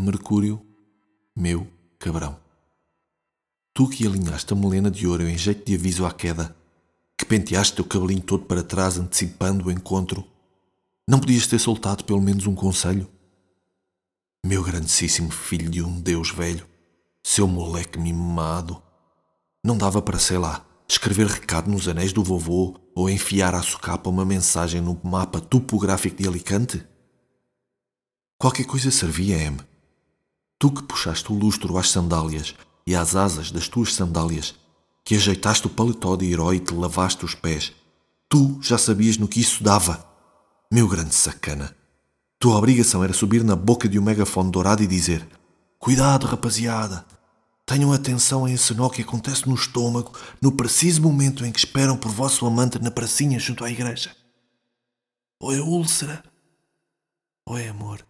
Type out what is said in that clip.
Mercúrio, meu cabrão. Tu que alinhaste a melena de ouro em jeito de aviso à queda, que penteaste teu cabelinho todo para trás antecipando o encontro, não podias ter soltado pelo menos um conselho? Meu grandíssimo filho de um Deus velho, seu moleque mimado, não dava para, sei lá, escrever recado nos anéis do vovô ou enfiar à socapa uma mensagem no mapa topográfico de Alicante? Qualquer coisa servia, M. Tu que puxaste o lustro às sandálias e às asas das tuas sandálias, que ajeitaste o paletó de herói e te lavaste os pés, tu já sabias no que isso dava. Meu grande sacana. Tua obrigação era subir na boca de um megafone dourado e dizer: Cuidado, rapaziada! Tenham atenção a esse nó que acontece no estômago no preciso momento em que esperam por vosso amante na pracinha junto à igreja. Ou é úlcera, ou é amor.